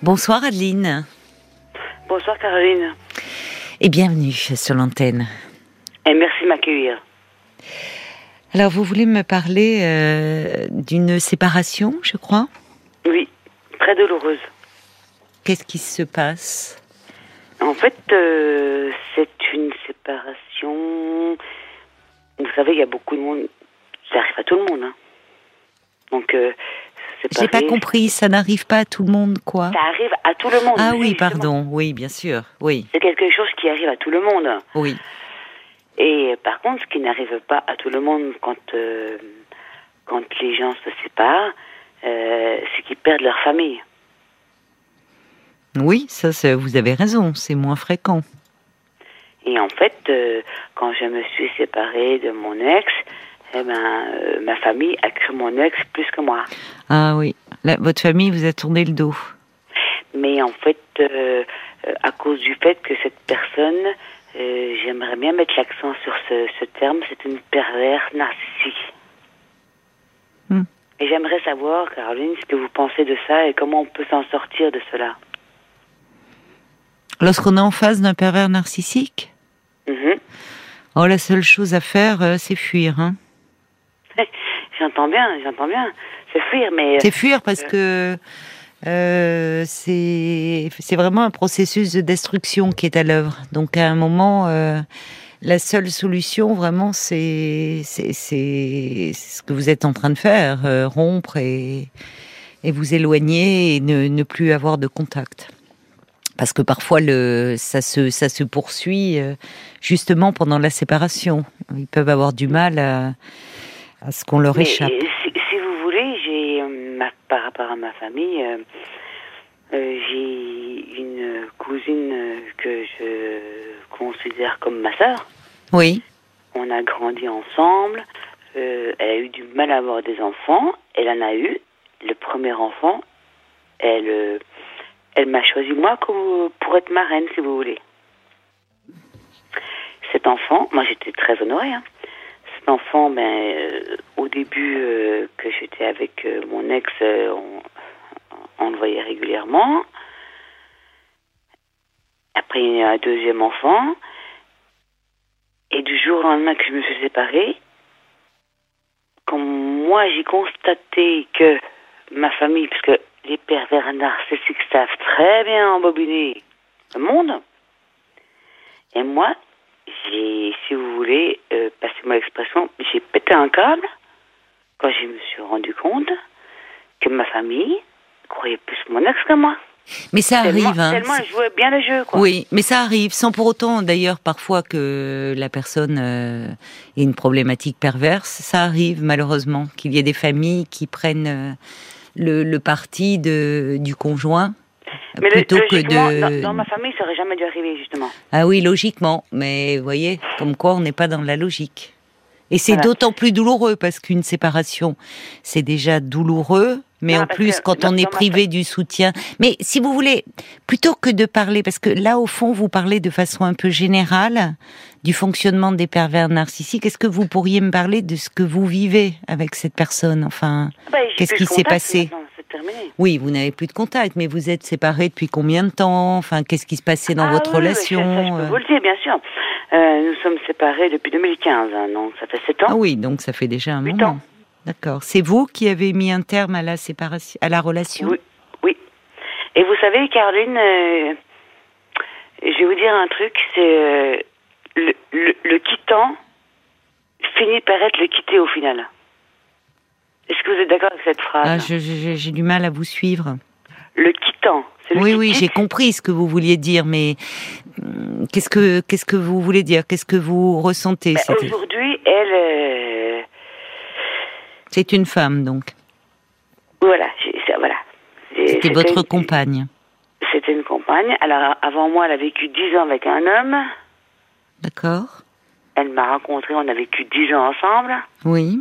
Bonsoir Adeline. Bonsoir Caroline. Et bienvenue sur l'antenne. Et merci de m'accueillir. Alors vous voulez me parler euh, d'une séparation, je crois? Oui, très douloureuse. Qu'est-ce qui se passe? En fait, euh, c'est une séparation. Vous savez, il y a beaucoup de monde. Ça arrive à tout le monde. Hein. Donc, euh, j'ai pas compris, ça n'arrive pas à tout le monde, quoi. Ça arrive à tout le monde. Ah oui, pardon, oui, bien sûr, oui. C'est quelque chose qui arrive à tout le monde. Oui. Et par contre, ce qui n'arrive pas à tout le monde quand, euh, quand les gens se séparent, euh, c'est qu'ils perdent leur famille. Oui, ça, vous avez raison, c'est moins fréquent. Et en fait, euh, quand je me suis séparée de mon ex, eh ben, euh, ma famille a cru mon ex plus que moi. Ah oui, votre famille vous a tourné le dos. Mais en fait, euh, euh, à cause du fait que cette personne, j'aimerais bien mettre l'accent sur ce, terme, c'est une perverse narcissique. Hmm. Et j'aimerais savoir, Caroline, ce que vous pensez de ça et comment on peut s'en sortir de cela. Lorsqu'on est en face d'un pervers narcissique? Mm-hmm. Oh, la seule chose à faire, c'est fuir. Hein j'entends bien, j'entends bien. C'est fuir, mais. Euh, c'est fuir parce que euh, c'est vraiment un processus de destruction qui est à l'œuvre. Donc à un moment, euh, la seule solution vraiment, c'est ce que vous êtes en train de faire, rompre et, et vous éloigner et ne, ne, plus avoir de contact. Parce que parfois le, ça, se, ça se poursuit justement pendant la séparation. Ils peuvent avoir du mal à à ce qu'on leur échappe. Si, vous voulez, j'ai euh, par rapport à ma famille, euh, euh, j'ai une cousine que je considère comme ma sœur. Oui. On a grandi ensemble. elle a eu du mal à avoir des enfants. Elle en a eu. Le premier enfant, elle, elle m'a choisi moi pour être marraine, si vous voulez. Cet enfant, moi j'étais très honorée. Hein enfant, ben, euh, au début euh, que j'étais avec euh, mon ex, on, le voyait régulièrement. Après, il y a un deuxième enfant. Et du jour au lendemain que je me suis séparée, quand moi j'ai constaté que ma famille, puisque les pervers narcissiques savent très bien embobiner le monde, et moi, j'ai, si vous voulez, euh, passez-moi l'expression, j'ai pété un câble quand je me suis rendu compte que ma famille croyait plus mon ex que moi. Mais ça arrive, hein. Tellement elle jouait bien le jeu, quoi. Oui, mais ça arrive, sans pour autant, d'ailleurs, parfois que la personne euh, ait une problématique perverse. Ça arrive, malheureusement, qu'il y ait des familles qui prennent euh, le, le, parti de, du conjoint mais plutôt que de... Dans, ma famille, ça aurait jamais dû arriver, justement. Ah oui, logiquement. Mais vous voyez, comme quoi on n'est pas dans la logique. Et c'est d'autant plus douloureux parce qu'une séparation, c'est déjà douloureux, mais en plus quand on est privé du soutien. Mais si vous voulez, plutôt que de parler, parce que là au fond vous parlez de façon un peu générale du fonctionnement des pervers narcissiques, est-ce que vous pourriez me parler de ce que vous vivez avec cette personne? Enfin, ah bah, qu'est-ce qui s'est passé? Oui, vous n'avez plus de contact, mais vous êtes séparés depuis combien de temps? Enfin, qu'est-ce qui se passait dans ah votre relation ça, je peux vous le dire, bien sûr. Euh, nous sommes séparés depuis 2015, hein, donc ça fait 7 ans. Ah oui, donc ça fait déjà un moment. D'accord. C'est vous qui avez mis un terme à la séparation, à la relation? Oui. oui. Et vous savez, Caroline, euh, je vais vous dire un truc, c'est euh, le, le quittant finit par être le quitté au final. Est-ce que vous êtes d'accord avec cette phrase ah, J'ai du mal à vous suivre. Le quittant. Le oui, oui, j'ai compris ce que vous vouliez dire, mais hum, qu'est-ce que qu'est-ce que vous voulez dire? Qu'est-ce que vous ressentez? Ben, Aujourd'hui, elle. Euh, c'est une femme, donc. Voilà, voilà. C'était votre compagne. C'était une compagne. Alors, avant moi, elle a vécu dix ans avec un homme. D'accord. Elle m'a rencontré, on a vécu dix ans ensemble. Oui.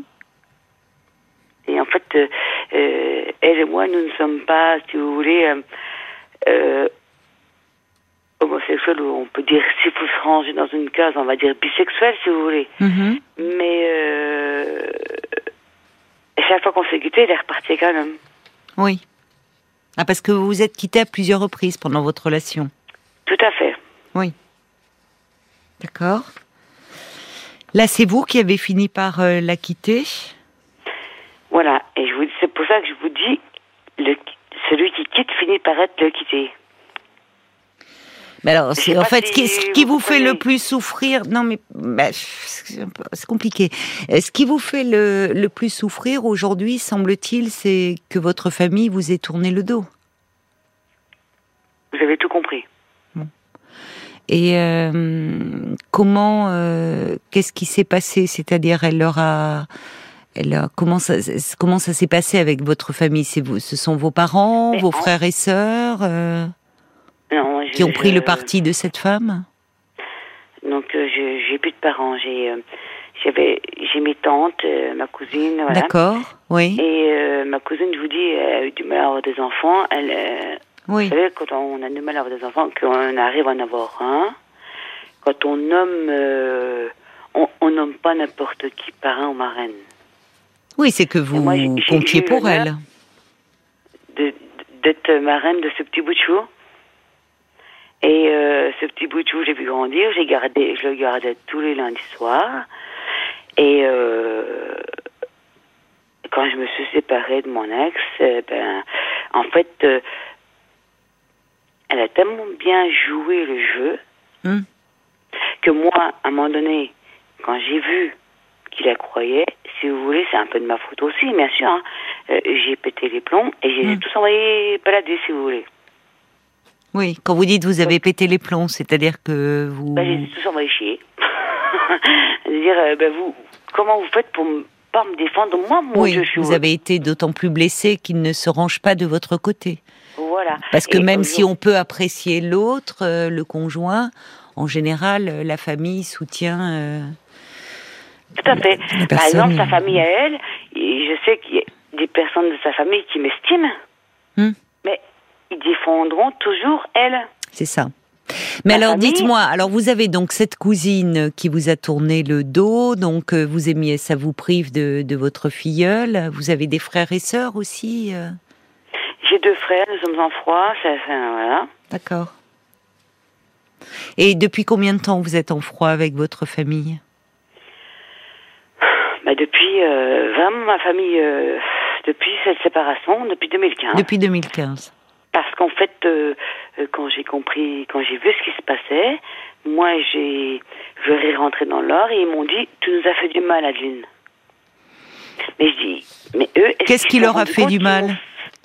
Et en fait, euh, euh, elle et moi, nous ne sommes pas, si vous voulez, euh, homosexuels, on peut dire, s'il faut se ranger dans une case, on va dire bisexuel, si vous voulez. Mm-hmm. Mais chaque fois qu'on s'est quitté, elle est repartie quand même. Oui. Ah, parce que vous vous êtes quitté à plusieurs reprises pendant votre relation. Tout à fait. Oui. D'accord. Là, c'est vous qui avez fini par euh, la quitter. Voilà. Et je vous, c'est pour ça que je vous dis, le, celui qui quitte finit par être le quitté. Mais alors, en fait si ce qui, ce qui vous vous fait le plus souffrir. Non, mais bah, c'est compliqué. Euh, Ce qui vous fait le, le plus souffrir aujourd'hui, semble-t-il, c'est que votre famille vous ait tourné le dos. Vous avez tout compris. Et euh, comment, euh, qu'est-ce qui s'est passé? C'est-à-dire, elle leur a, elle a- comment ça, comment ça s'est passé avec votre famille? C'est vous, ce sont vos parents, Mais vos frères et sœurs euh, Non, je- qui ont pris je- le parti de cette femme? Donc, euh, je- j'ai plus de parents. J'ai, euh, j'avais, j'ai mes tantes, euh, ma cousine, voilà. D'accord, oui, Et ma cousine, je vous dis, elle a eu du mal à avoir des enfants. Elle, oui, Vous savez, quand on a du mal à avoir des enfants, qu'on arrive à en avoir un, quand on nomme, on, on nomme pas n'importe qui parrain ou marraine. Oui, c'est que vous moi, comptiez pour elle. d'être marraine de ce petit bout de chou. Et euh, ce petit bout de chou, j'ai vu grandir, j'ai gardé, je le gardais tous les lundis soirs. Et euh, quand je me suis séparée de mon ex, eh ben, en fait, euh, elle a tellement bien joué le jeu Hmm. que moi, à un moment donné, quand j'ai vu qu'il la croyait, si vous voulez, c'est un peu de ma faute aussi, bien sûr. hein, euh, j'ai pété les plombs et j'ai Hmm. tous envoyé balader, si vous voulez. Oui, quand vous dites vous avez pété les plombs, c'est-à-dire que vous. Ben, j'ai tous envoyé chier. dire, euh, ben, vous, comment vous faites pour m- pas me défendre? Moi, mon oui, Dieu, je suis vous avez été d'autant plus blessé qu'il ne se range pas de votre côté. Voilà. Parce que Et même si on peut apprécier l'autre, euh, le conjoint, en général, la famille soutient. Tout à fait. Par exemple, sa famille à elle, je sais qu'il y a des personnes de sa famille qui m'estiment, Hmm. mais ils défendront toujours elle. C'est ça. Mais La alors, dites-moi, alors vous avez donc cette cousine qui vous a tourné le dos, donc euh, vous aimiez, ça vous prive de, de votre filleule. Vous avez des frères et sœurs aussi, euh, J'ai deux frères, nous sommes en froid, ça, ça, voilà. d'accord. Et depuis combien de temps vous êtes en froid avec votre famille? Depuis, euh, vraiment, ma famille, euh, depuis cette séparation, depuis 2015. Depuis 2015. Parce qu'en fait, euh, quand j'ai compris, quand j'ai vu ce qui se passait, moi, j'ai, je ai rentré dans l'or et ils m'ont dit, tu nous as fait du mal, Adeline. Mais je dis, mais eux, est-ce Qu'est-ce qui leur a fait du mal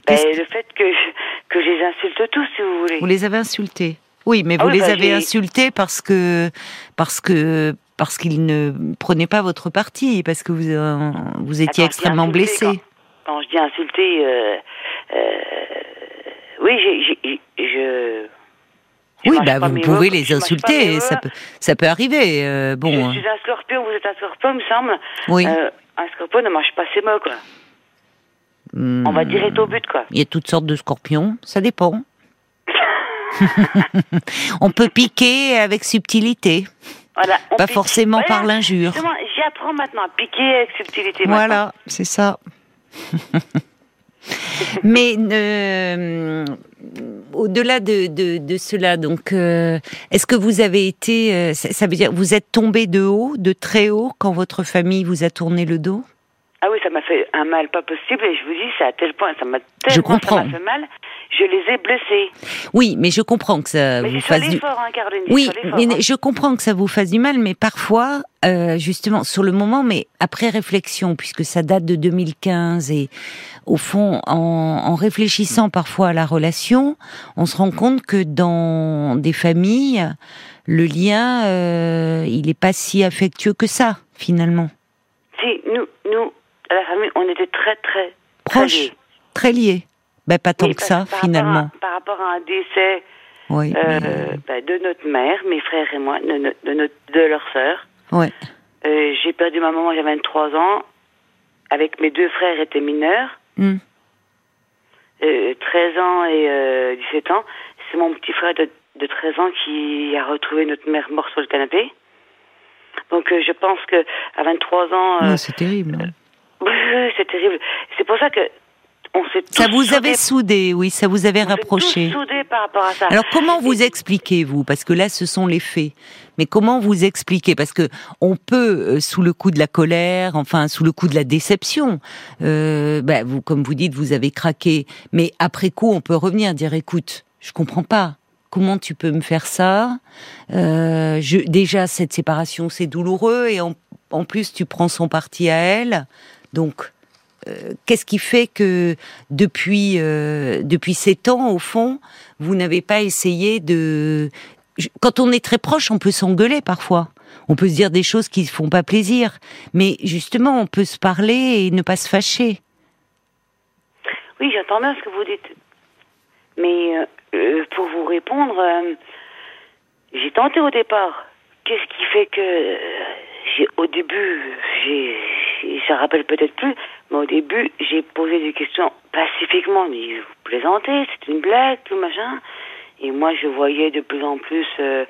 Ben, Le fait que je, que je les insulte tous, si vous voulez. Vous les avez insultés Oui, mais Ah vous oui, les bah, avez insultés parce que parce que parce qu'ils ne prenaient pas votre parti, parce que vous euh, vous étiez Attends, extrêmement blessé. Quand, quand je dis insulter, euh, euh, oui, j'ai, j'ai- je. je Oui, bah vous pouvez mots, les insulter, ça peut ça peut arriver. euh, bon, Je euh, suis un scorpion, vous êtes un scorpion, me semble. oui. Euh, un scorpion ne mange pas ses mots, quoi. Hmm, On va direct au but, quoi. Il y a toutes sortes de scorpions, ça dépend. On peut piquer avec subtilité, Voilà, pas pique. forcément Voilà, par l'injure. J'apprends maintenant à piquer avec subtilité. Voilà, c'est ça. Mais euh, au-delà de, de, de cela, donc, euh, est-ce que vous avez été, euh, ça, ça veut dire, vous êtes tombé de haut, de très haut, quand votre famille vous a tourné le dos? Ah oui, ça m'a fait un mal pas possible et je vous dis, c'est à tel point, ça m'a tellement ça fait mal, je les ai blessés. Oui, mais je comprends que ça Mais vous fasse du. hein, Caroline. Oui, mais hein. je comprends que ça vous fasse du mal, mais parfois, euh, justement, sur le moment, mais après réflexion, puisque ça date de 2015 et au fond, en, en réfléchissant parfois à la relation, on se rend compte que dans des familles, le lien, euh, il n'est pas si affectueux que ça, finalement. Si, nous, nous, à la famille, on était très, très, très Proche, liés. très. Ben, pas tant Oui, que ça, par rapport finalement. à- par rapport à un décès Oui, euh, mais- ben, de notre mère, mes frères et moi, de, de, notre, de leur sœur. ouais. Euh, j'ai perdu ma maman, j'avais 23 ans. Avec mes deux frères étaient mineurs, Hmm. euh, 13 ans et euh, 17 ans. C'est mon petit frère de, de 13 ans qui a retrouvé notre mère morte sur le canapé. Donc euh, je pense que à 23 ans, euh, Ouais, c'est terrible. hein. Oui, c'est terrible. C'est pour ça que on s'est Ça vous soudés- avait soudé, oui, ça vous avait on rapproché. tous soudés par rapport à ça. Alors comment vous expliquez vous Parce que là, ce sont les faits. Mais comment vous expliquez? Parce que on peut, euh, sous le coup de la colère, enfin sous le coup de la déception, euh, bah, vous, comme vous dites, vous avez craqué. Mais après coup, on peut revenir dire, écoute, je comprends pas. Comment tu peux me faire ça? Euh, je, Déjà, cette séparation, c'est douloureux, et en, en plus, tu prends son parti à elle. Donc, euh, qu'est-ce qui fait que depuis euh, depuis sept ans, au fond, vous n'avez pas essayé de quand on est très proche, on peut s'engueuler parfois. On peut se dire des choses qui ne font pas plaisir, mais justement, on peut se parler et ne pas se fâcher. Oui, j'entends bien ce que vous dites. Mais euh, euh, pour vous répondre, j'ai tenté au départ. Qu'est-ce qui fait que j'ai au début, j'ai, j'ai- ça rappelle peut-être plus, mais au début, j'ai posé des questions pacifiquement. Mais vous plaisantez, c'est une blague, tout machin. Et moi, je voyais de plus en plus, euh,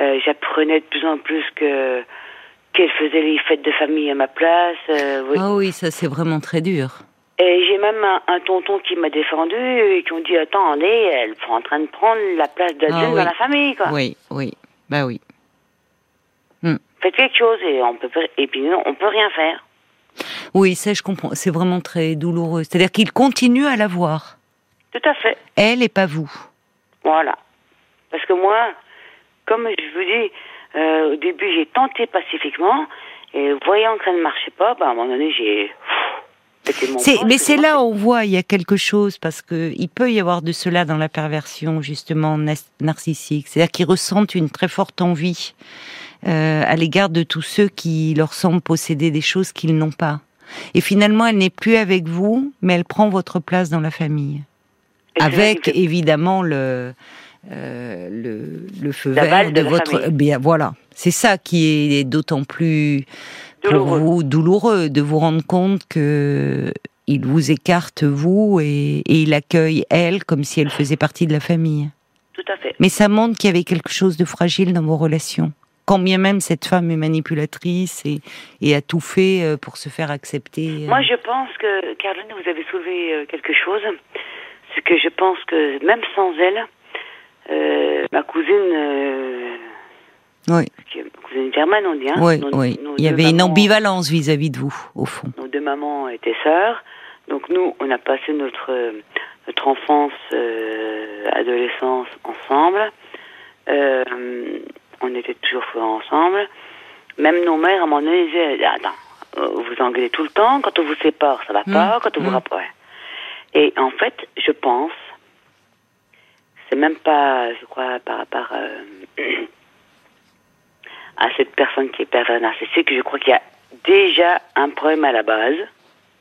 euh, j'apprenais de plus en plus que qu'elle faisait les fêtes de famille à ma place. euh, oui. Ah oui, ça c'est vraiment très dur. Et j'ai même un, un tonton qui m'a défendu et qui ont dit attendez, elle est en train de prendre la place d'Adeline Ah oui. dans la famille quoi. Oui, oui, bah oui. Faites quelque chose et on peut et puis non, on peut rien faire. Oui, ça je comprends. C'est vraiment très douloureux. C'est-à-dire qu'il continue à la voir. Tout à fait. Elle et pas vous. Voilà. Parce que moi, comme je vous dis, euh, au début j'ai tenté pacifiquement et voyant que ça ne marchait pas, bah, à un moment donné j'ai mais c'est là où on voit il y a quelque chose parce que il peut y avoir de cela dans la perversion justement narcissique. C'est-à-dire qu'ils ressentent une très forte envie euh, à l'égard de tous ceux qui leur semblent posséder des choses qu'ils n'ont pas. Et finalement, elle n'est plus avec vous, mais elle prend votre place dans la famille, Et avec évidemment le euh, le, le feu vert de de votre. famille. Bien, voilà, c'est ça qui est d'autant plus pour Douloureux. vous douloureux de vous rendre compte que il vous écarte vous et, et il accueille elle comme si elle faisait partie de la famille. Tout à fait. Mais ça montre qu'il y avait quelque chose de fragile dans vos relations. Quand bien même cette femme est manipulatrice et, et a tout fait euh, pour se faire accepter. euh. Moi, je pense que, Caroline, vous avez soulevé euh, quelque chose. C'est que je pense que même sans elle, euh, ma cousine, euh, Oui, ma cousine germaine, on dit, hein, oui, nos- oui. nos Il y avait une ambivalence vis-à-vis de vous, au fond. Nos deux mamans étaient sœurs. Donc nous, on a passé notre, notre enfance, euh, adolescence ensemble. Euh, on était toujours ensemble. Même nos mères, à un moment donné, disaient, attends, euh, vous engueulez tout le temps, quand on vous sépare, ça va pas, quand on vous mm. rapproche. Et en fait, je pense, c'est même pas, je crois, par rapport euh, à cette personne qui est pervers narcissique, je crois qu'il y a déjà un problème à la base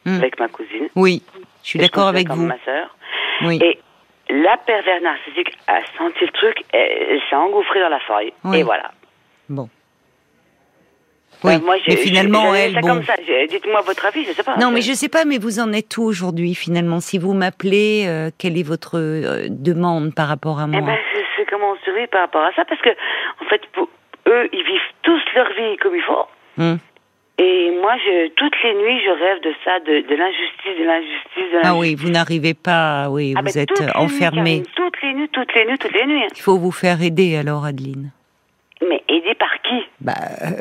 Mm. avec ma cousine. Oui, je suis d'accord avec vous. ma sœur. Oui. Et la pervers narcissique a senti le truc, elle, s'est engouffrée dans la faille. Oui. Et voilà. Bon. Oui, Euh, moi, mais finalement, j'ai elle, ça bon. Dites-moi votre avis, je sais pas. Non, mais je sais pas, mais vous en êtes où aujourd'hui finalement? Si vous m'appelez, euh, quelle est votre euh, demande par rapport à Eh moi? ben, je sais comment on survit par rapport à ça, parce que, en fait, pour eux, ils vivent tous leur vie comme il faut. Hum. Et moi, je, toutes les nuits, je rêve de ça, de, de l'injustice, de l'injustice, de l'injustice. Ah oui, vous n'arrivez pas, oui, Ah, vous ben, êtes toutes les nuits, enfermé. Karine, toutes les nuits, toutes les nuits, toutes les nuits. Il faut vous faire aider alors, Adeline. Mais aidé par qui? Bah,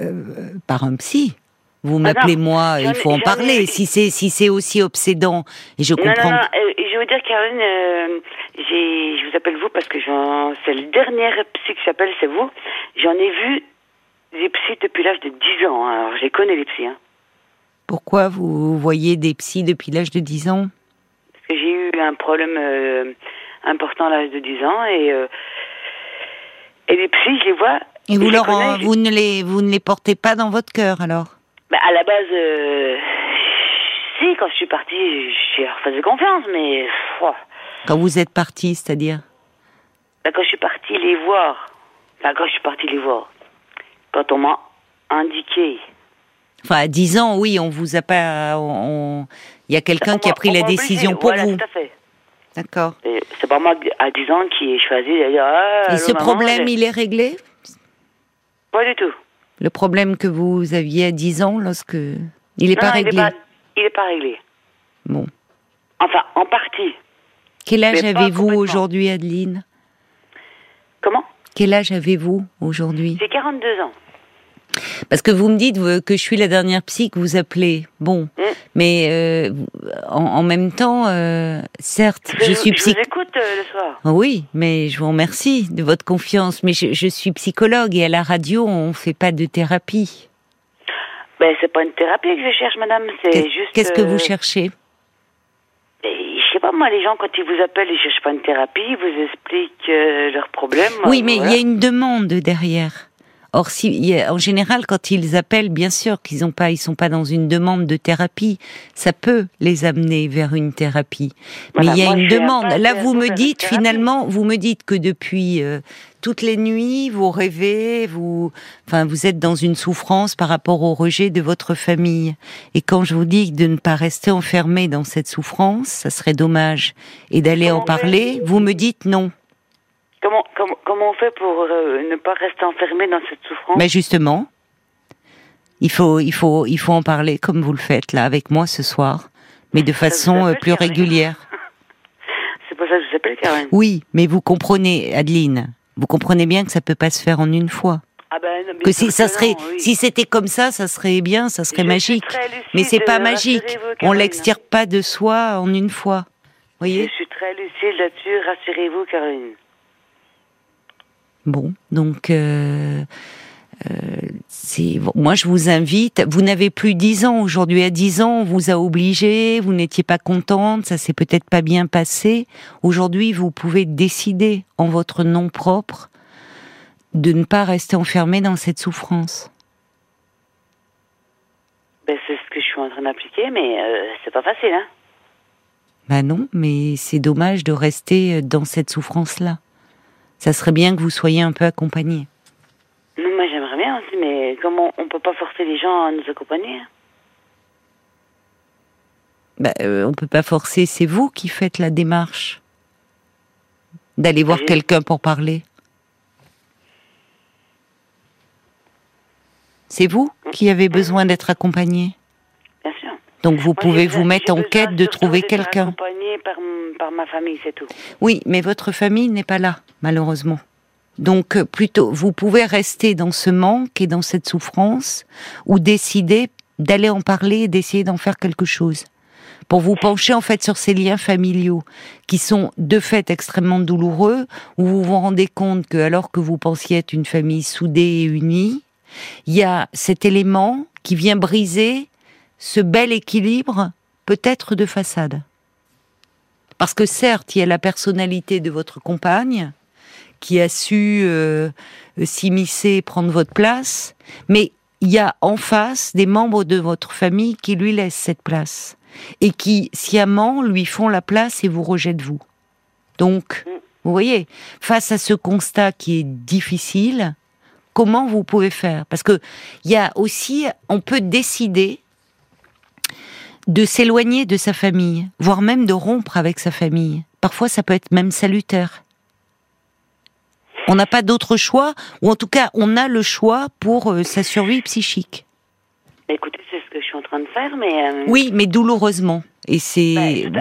euh, par un psy. Vous Ah m'appelez moi, il faut en ai- parler. Si c'est si c'est aussi obsédant, et je comprends. non, non. euh, je veux dire, Caroline, euh, j'ai, je vous appelle vous parce que j'en, c'est le dernier psy que j'appelle, c'est vous. J'en ai vu des psys depuis l'âge de 10 ans. hein. Alors, j'ai connais les psys. Hein, Pourquoi vous voyez des psys depuis l'âge de 10 ans? Parce que j'ai eu un problème euh, important à l'âge de 10 ans et, euh, et les psys, je les vois. Et vous je les connais, je- vous ne les vous ne les portez pas dans votre cœur alors? Bah, à la base, euh, si, quand je suis partie, je leur faisais confiance, mais Quand vous êtes parti, c'est-à-dire? Bah, quand je suis partie les voir, enfin, quand je suis partie les voir, quand on m'a indiqué Enfin, à 10 ans, oui, on vous a pas. on- Il y a quelqu'un qui a pris la obligé, décision pour voilà, vous. tout à fait. D'accord. C'est pas moi à 10 ans qui ai choisi ah, Et ce maman, problème, il est réglé? Pas du tout. Le problème que vous aviez à 10 ans, lorsque. Il n'est pas réglé? Il est pas, réglé. Bon. Enfin, en partie. Quel âge avez-vous aujourd'hui, Adeline? Comment? Quel âge avez-vous aujourd'hui? J'ai 42 ans. Parce que vous me dites que je suis la dernière psy que vous appelez. Bon, Mm. mais euh, en, en même temps, euh, certes, je, suis Je psy. vous écoute euh, le soir. Oui, mais je vous remercie de votre confiance. Mais je, je suis psychologue et à la radio, on fait pas de thérapie. Ben, c'est pas une thérapie que je cherche, madame. C'est juste. Qu'est-ce que vous cherchez? Et Je sais pas, moi, les gens, quand ils vous appellent, ils cherchent pas une thérapie, ils vous expliquent leurs problèmes. Oui, mais il voilà. y a une demande derrière. Or, si, en général, quand ils appellent, bien sûr qu'ils ont pas, ils sont pas dans une demande de thérapie. Ça peut les amener vers une thérapie. Voilà, mais il y a une demande. Là, vous me dites finalement, vous me dites que depuis euh, toutes les nuits, vous rêvez, vous, enfin, vous êtes dans une souffrance par rapport au rejet de votre famille. Et quand je vous dis de ne pas rester enfermé dans cette souffrance, ça serait dommage, et d'aller en parler, vous me dites non. Comment, comment, comment on fait pour euh, ne pas rester enfermé dans cette souffrance Mais justement, il faut, il faut, il faut en parler comme vous le faites là avec moi ce soir, mais de façon euh, plus régulière. C'est pour ça que je vous appelle, Caroline. Oui, mais vous comprenez, Adeline, vous comprenez bien que ça peut pas se faire en une fois. Ah ben, non, Que si ça serait, non, oui. si c'était comme ça, ça serait bien, ça serait Je magique. Mais c'est pas euh, magique. On l'extire pas de soi en une fois. Je Voyez suis très lucide là-dessus, rassurez-vous, Caroline. Bon, donc euh, euh, c'est bon, moi je vous invite. Vous n'avez plus dix ans aujourd'hui. À dix ans, on vous a obligé. Vous n'étiez pas contente. Ça s'est peut-être pas bien passé. Aujourd'hui, vous pouvez décider en votre nom propre de ne pas rester enfermé dans cette souffrance. Ben, c'est ce que je suis en train d'appliquer, mais euh, c'est pas facile, hein. Ben non, mais c'est dommage de rester dans cette souffrance-là. Ça serait bien que vous soyez un peu accompagné. Non, moi j'aimerais bien aussi, mais comment on peut pas forcer les gens à nous accompagner Ben, euh, on peut pas forcer. C'est vous qui faites la démarche d'aller voir Oui. quelqu'un pour parler. C'est vous qui avez besoin d'être accompagné? Donc vous Moi, pouvez vous mettre en quête de trouver quelqu'un. accompagnée par, par ma famille, c'est tout. Oui, mais votre famille n'est pas là, malheureusement. Donc euh, plutôt, vous pouvez rester dans ce manque et dans cette souffrance, ou décider d'aller en parler et d'essayer d'en faire quelque chose. Pour vous pencher en fait sur ces liens familiaux qui sont de fait extrêmement douloureux, où vous vous rendez compte que alors que vous pensiez être une famille soudée et unie, il y a cet élément qui vient briser ce bel équilibre, peut-être de façade. Parce que certes, il y a la personnalité de votre compagne qui a su euh, s'immiscer, prendre votre place, mais il y a en face des membres de votre famille qui lui laissent cette place et qui sciemment lui font la place et vous rejettent vous. Donc, vous voyez, face à ce constat qui est difficile, comment vous pouvez faire? Parce que il y a aussi, on peut décider de s'éloigner de sa famille, voire même de rompre avec sa famille. Parfois, ça peut être même salutaire. On n'a pas d'autre choix, ou en tout cas, on a le choix pour euh, sa survie psychique. Écoutez, c'est ce que je suis en train de faire, mais. euh, Oui, mais douloureusement. Et c'est ça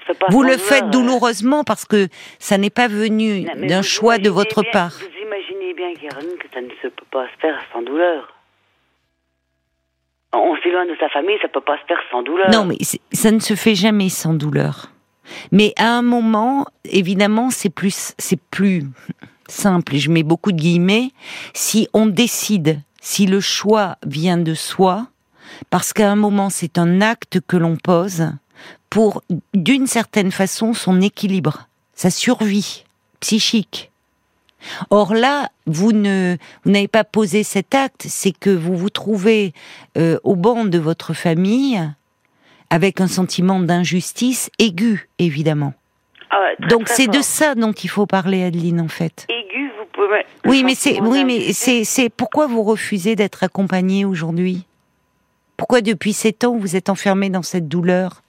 se fait pas vous le faites euh. douloureusement parce que ça n'est pas venu d'un choix de votre bien- part. Vous imaginez bien, Caroline, que ça ne se peut pas se faire sans douleur. On s'éloigne de sa famille, ça peut pas se faire sans douleur. Non, mais ça ne se fait jamais sans douleur. Mais à un moment, évidemment, c'est plus, c'est plus simple. Je mets beaucoup de guillemets. Si on décide, si le choix vient de soi, parce qu'à un moment, c'est un acte que l'on pose pour, d'une certaine façon, son équilibre, sa survie psychique. Or là, vous ne vous n'avez pas posé cet acte, c'est que vous vous trouvez euh, au banc de votre famille avec un sentiment d'injustice aigu, évidemment. Ah très, Donc c'est de ça dont il faut parler, Adeline, en fait. Aigu, vous pouvez. Oui, mais c'est oui, mais c'est c'est pourquoi vous refusez d'être accompagnée aujourd'hui? Pourquoi depuis sept ans vous êtes enfermée dans cette douleur?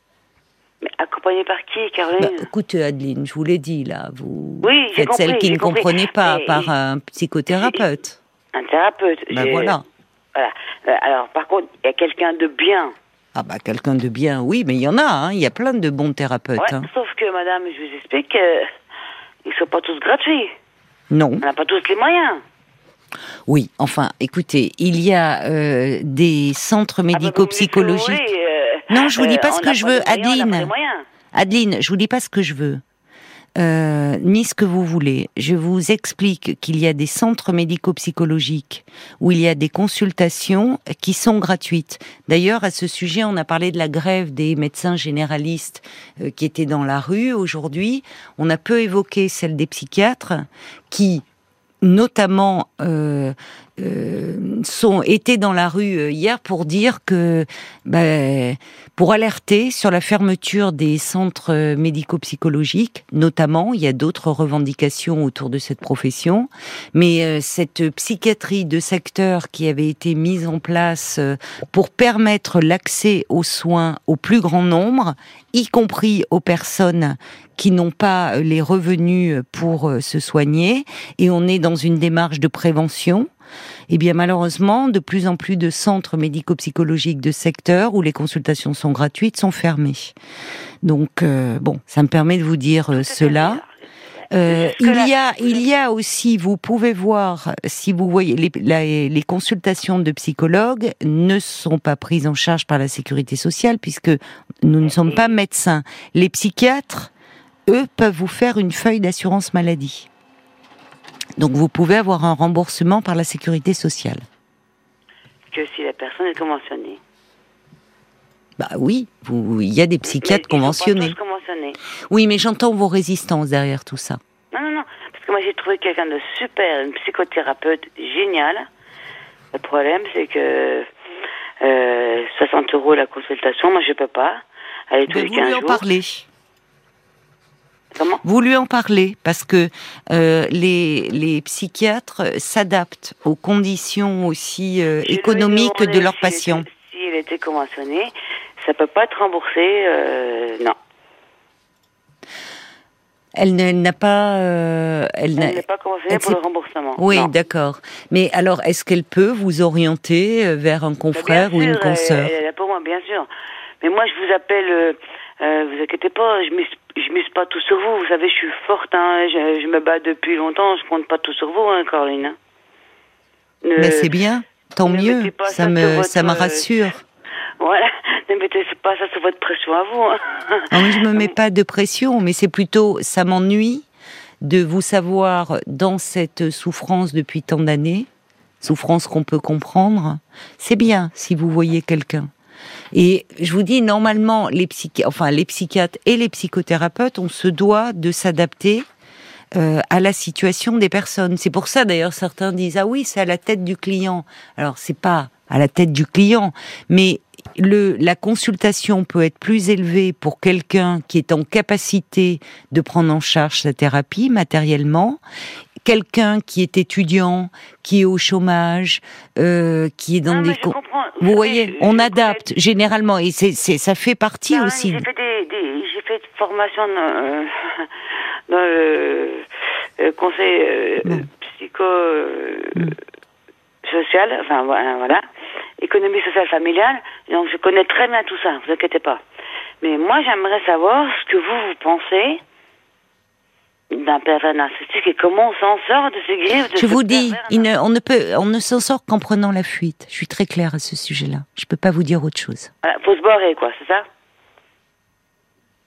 Mais accompagné par qui, Caroline bah, Écoutez, Adeline, je vous l'ai dit là, vous Oui, êtes celle qui ne compris. comprenez pas par un psychothérapeute. Un thérapeute. Ben voilà. Voilà. Euh, Alors, par contre, il y a quelqu'un de bien Ah bah quelqu'un de bien, oui, mais il y en a, hein, il y a plein de bons thérapeutes. Ouais, hein. sauf que madame, je vous explique, euh, ils sont pas tous gratuits. Non. On n'a pas tous les moyens. Oui, enfin, écoutez, il y a euh, des centres Ah bah, médico-psychologiques. euh, Non, je vous dis pas euh, ce que je veux, Adeline. Adeline, je vous dis pas ce que je veux. Euh, ni ce que vous voulez. Je vous explique qu'il y a des centres médico-psychologiques où il y a des consultations qui sont gratuites. D'ailleurs, à ce sujet, on a parlé de la grève des médecins généralistes euh, qui étaient dans la rue aujourd'hui. On a peu évoqué celle des psychiatres qui, notamment, euh, euh, sont étaient dans la rue euh, hier pour dire que, ben, pour alerter sur la fermeture des centres euh, médico-psychologiques, notamment, il y a d'autres revendications autour de cette profession, mais euh, cette psychiatrie de secteur qui avait été mise en place pour permettre l'accès aux soins au plus grand nombre, y compris aux personnes qui n'ont pas les revenus pour se soigner, et on est dans une démarche de prévention. Eh bien, malheureusement, de plus en plus de centres médico-psychologiques de secteur où les consultations sont gratuites sont fermés. Donc, euh, bon, ça me permet de vous dire euh, cela. Euh, il y a, il y a aussi, vous pouvez voir, si vous voyez, les, la- les consultations de psychologues ne sont pas prises en charge par la sécurité sociale puisque nous ne sommes pas médecins. Les psychiatres, eux, peuvent vous faire une feuille d'assurance maladie. Donc vous pouvez avoir un remboursement par la sécurité sociale. Que si la personne est conventionnée. Bah oui, il y a des psychiatres Mais conventionnés. Oui, mais j'entends vos résistances derrière tout ça. Non, non, non. Parce que moi, j'ai trouvé quelqu'un de super, une psychothérapeute géniale. Le problème, c'est que euh, 60 euros la consultation, moi, je peux pas. Aller tous Mais les vous 15 lui en jours. parlez. Comment Vous lui en parlez parce que euh, les, les psychiatres s'adaptent aux conditions aussi euh, économiques de leurs si patients. était- Si elle était conventionnée, ça peut pas être remboursé. euh, non. Elle n'a pas. euh, elle n'est pas conventionnée pour le remboursement. Oui, d'accord. Mais alors, est-ce qu'elle peut vous orienter euh, vers un Mais confrère bien ou une consoeur? bien sûr. Mais moi, je vous appelle. Euh, vous inquiétez pas, je mise, je mise pas tout sur vous. Vous savez, je suis forte. Hein, je, je me bats depuis longtemps. Je compte pas tout sur vous, hein, Caroline. hein. Ne- Mais c'est bien, tant mieux. Ça ça me, votre, ça me euh, rassure. Voilà. Ne mettez pas ça sur votre pression à vous. Hein. Ah oui, je me mets pas de pression, mais c'est plutôt, ça m'ennuie de vous savoir dans cette souffrance depuis tant d'années, souffrance qu'on peut comprendre. C'est bien si vous voyez quelqu'un. Et je vous dis, normalement, les psychi- enfin les psychiatres et les psychothérapeutes, on se doit de s'adapter euh, à la situation des personnes. C'est pour ça d'ailleurs certains disent ah oui c'est à la tête du client. Alors c'est pas à la tête du client, mais le, la consultation peut être plus élevée pour quelqu'un qui est en capacité de prendre en charge sa thérapie matériellement, quelqu'un qui est étudiant, qui est au chômage, euh, qui est dans Non, des vous voyez, je- on je adapte généralement et c'est, ça fait partie aussi. J'ai fait des, des- fait de formation dans, euh, dans le, le conseil euh, Bon. psycho euh, social, enfin voilà, voilà, économie sociale familiale. Donc je connais très bien tout ça, vous inquiétez pas. Mais moi j'aimerais savoir ce que vous vous pensez d'un pervers narcissique et comment on s'en sort de ces griffes de Je vous dis, il ne- on ne peut, on ne s'en sort qu'en prenant la fuite. Je suis très claire à ce sujet-là. Je peux pas vous dire autre chose. Voilà, faut se barrer, quoi, c'est ça?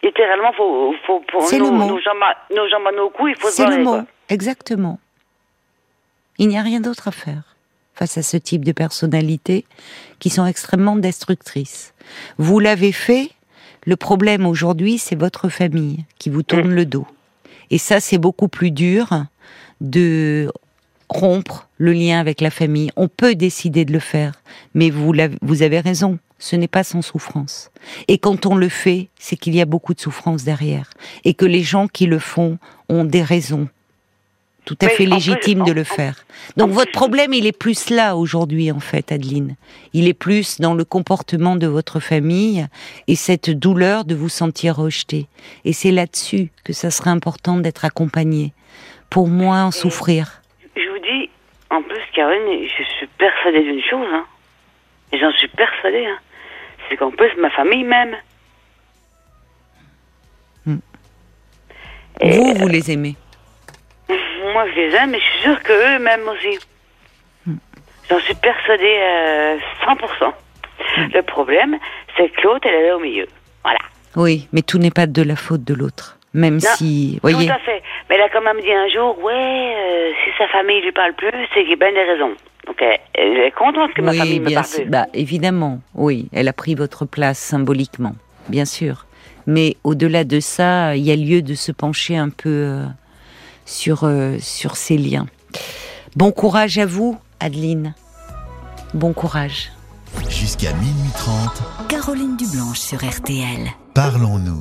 Littéralement, faut, faut, pour C'est nos, le mot. nos jambes, à- nos jambes à nos couilles, il faut se C'est barrer, le mot, quoi. exactement. Il n'y a rien d'autre à faire face à ce type de personnalités qui sont extrêmement destructrices. Vous l'avez fait. Le problème aujourd'hui, c'est votre famille qui vous tourne le dos. Et ça, c'est beaucoup plus dur de rompre le lien avec la famille. On peut décider de le faire, mais vous, avez raison, ce n'est pas sans souffrance. Et quand on le fait, c'est qu'il y a beaucoup de souffrance derrière, et que les gens qui le font ont des raisons tout à fait plus, en- de le en- faire. Donc votre plus- problème, il est plus là aujourd'hui, en fait, Adeline. Il est plus dans le comportement de votre famille et cette douleur de vous sentir rejeté. Et c'est là-dessus que ça serait important d'être accompagné pour moins en souffrir. Je vous dis, en plus, Caroline, je suis persuadée d'une chose, hein. Et j'en suis persuadée, hein. c'est qu'en plus, ma famille m'aime. Et, Vous, vous les aimez. Moi, je les aime, mais je suis sûre qu'eux m'aiment aussi. J'en suis persuadée à 100%. Le problème, c'est que l'autre, elle est au milieu. Voilà. Oui, mais tout n'est pas de la faute de l'autre. Même Non, si, voyez, Tout à fait. Mais elle a quand même dit un jour, ouais, euh, si sa famille lui parle plus, c'est qu'il y a bien des raisons. Donc elle, elle est contente que ma famille me bien parle sûr. plus. Bah, évidemment, oui, elle a pris votre place symboliquement, bien sûr. Mais au-delà de ça, il y a lieu de se pencher un peu euh, sur euh, sur ces liens. Bon courage à vous, Adeline. Bon courage. Jusqu'à minuit 30, Caroline Dublanche sur RTL. parlons-nous.